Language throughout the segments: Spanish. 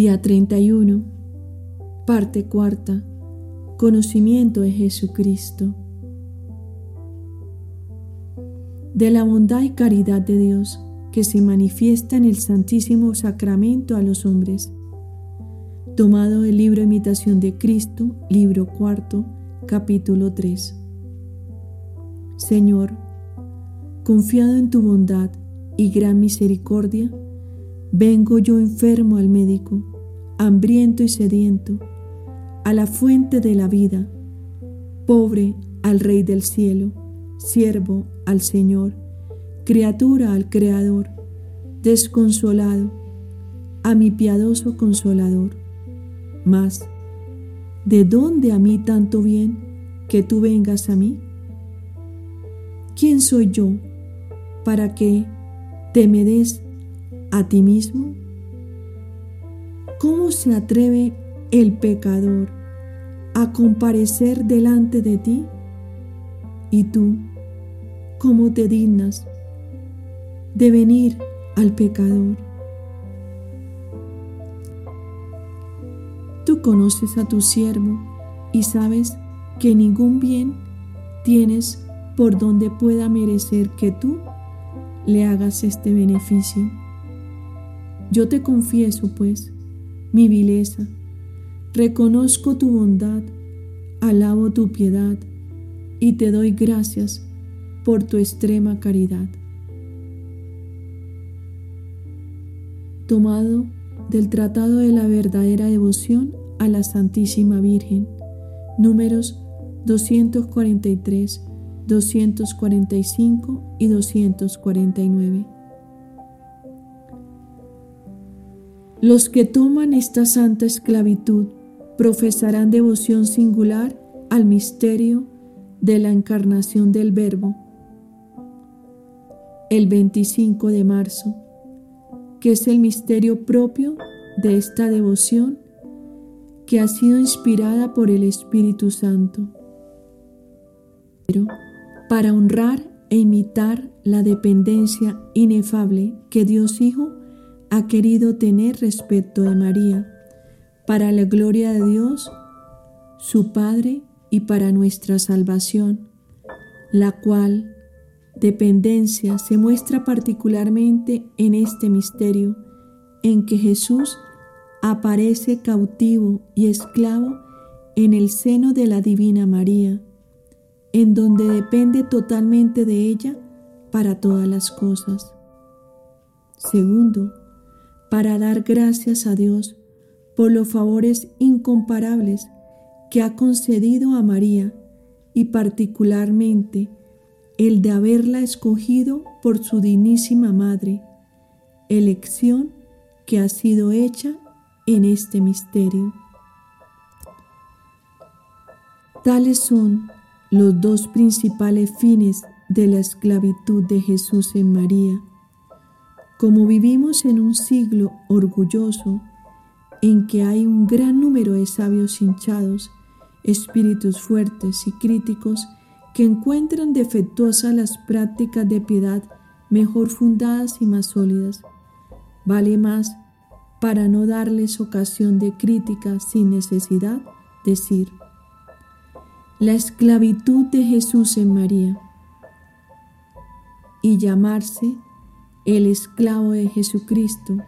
Día 31, parte cuarta, conocimiento de Jesucristo. De la bondad y caridad de Dios que se manifiesta en el Santísimo Sacramento a los hombres. Tomado del libro Imitación de Cristo, libro cuarto, capítulo 3. Señor, confiado en tu bondad y gran misericordia, Vengo yo enfermo al médico, hambriento y sediento, a la fuente de la vida, pobre al Rey del cielo, siervo al Señor, criatura al Creador, desconsolado, a mi piadoso consolador. Mas, ¿de dónde a mí tanto bien que tú vengas a mí? ¿Quién soy yo para que te me des a ti mismo? ¿Cómo se atreve el pecador a comparecer delante de ti? Y tú, ¿cómo te dignas de venir al pecador? Tú conoces a tu siervo y sabes que ningún bien tienes por donde pueda merecer que tú le hagas este beneficio. Yo te confieso, pues, mi vileza, reconozco tu bondad, alabo tu piedad y te doy gracias por tu extrema caridad. Tomado del Tratado de la Verdadera Devoción a la Santísima Virgen, números 243, 245 y 249. Los que toman esta santa esclavitud profesarán devoción singular al misterio de la encarnación del Verbo. El 25 de marzo, que es el misterio propio de esta devoción que ha sido inspirada por el Espíritu Santo. Pero para honrar e imitar la dependencia inefable que Dios Hijo ha querido tener respecto de María, para la gloria de Dios, su Padre, y para nuestra salvación, la cual dependencia se muestra particularmente en este misterio en que Jesús aparece cautivo y esclavo en el seno de la Divina María, en donde depende totalmente de ella para todas las cosas. Segundo, para dar gracias a Dios por los favores incomparables que ha concedido a María y particularmente el de haberla escogido por su dignísima madre, elección que ha sido hecha en este misterio. Tales son los dos principales fines de la esclavitud de Jesús en María como vivimos en un siglo orgulloso en que hay un gran número de sabios hinchados, espíritus fuertes y críticos que encuentran defectuosas las prácticas de piedad mejor fundadas y más sólidas, vale más para no darles ocasión de crítica sin necesidad decir, la esclavitud de Jesús en María y llamarse el esclavo de Jesucristo,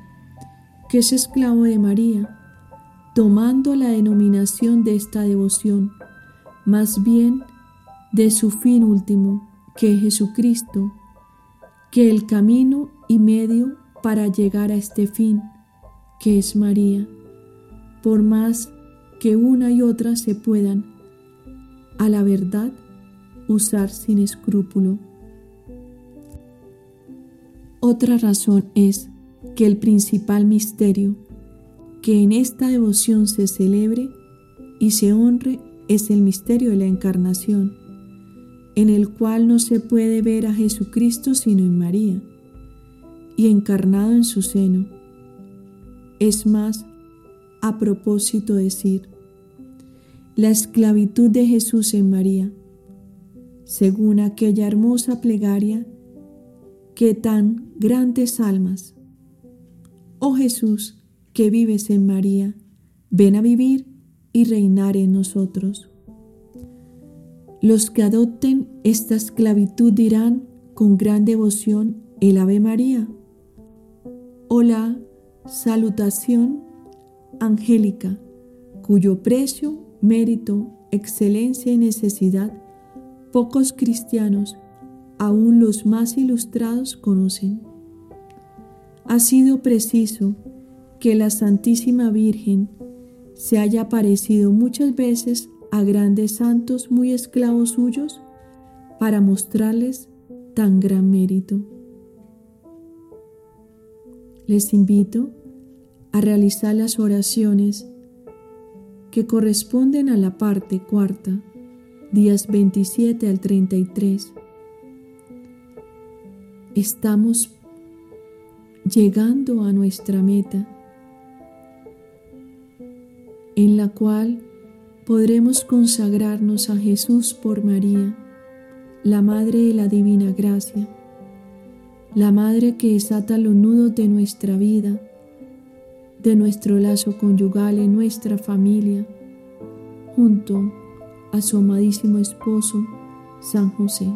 que es esclavo de María, tomando la denominación de esta devoción, más bien de su fin último, que es Jesucristo, que el camino y medio para llegar a este fin, que es María, por más que una y otra se puedan, a la verdad, usar sin escrúpulo. Otra razón es que el principal misterio que en esta devoción se celebre y se honre es el misterio de la encarnación, en el cual no se puede ver a Jesucristo sino en María y encarnado en su seno. Es más, a propósito decir, la esclavitud de Jesús en María, según aquella hermosa plegaria que tan grandes almas. Oh Jesús, que vives en María, ven a vivir y reinar en nosotros. Los que adopten esta esclavitud dirán con gran devoción el Ave María o la salutación angélica, cuyo precio, mérito, excelencia y necesidad pocos cristianos, aun los más ilustrados, conocen. Ha sido preciso que la Santísima Virgen se haya aparecido muchas veces a grandes santos muy esclavos suyos para mostrarles tan gran mérito. Les invito a realizar las oraciones que corresponden a la parte cuarta, días 27 al 33. Estamos llegando a nuestra meta, en la cual podremos consagrarnos a Jesús por María, la Madre de la Divina Gracia, la Madre que desata los nudos de nuestra vida, de nuestro lazo conyugal en nuestra familia, junto a su amadísimo esposo, San José.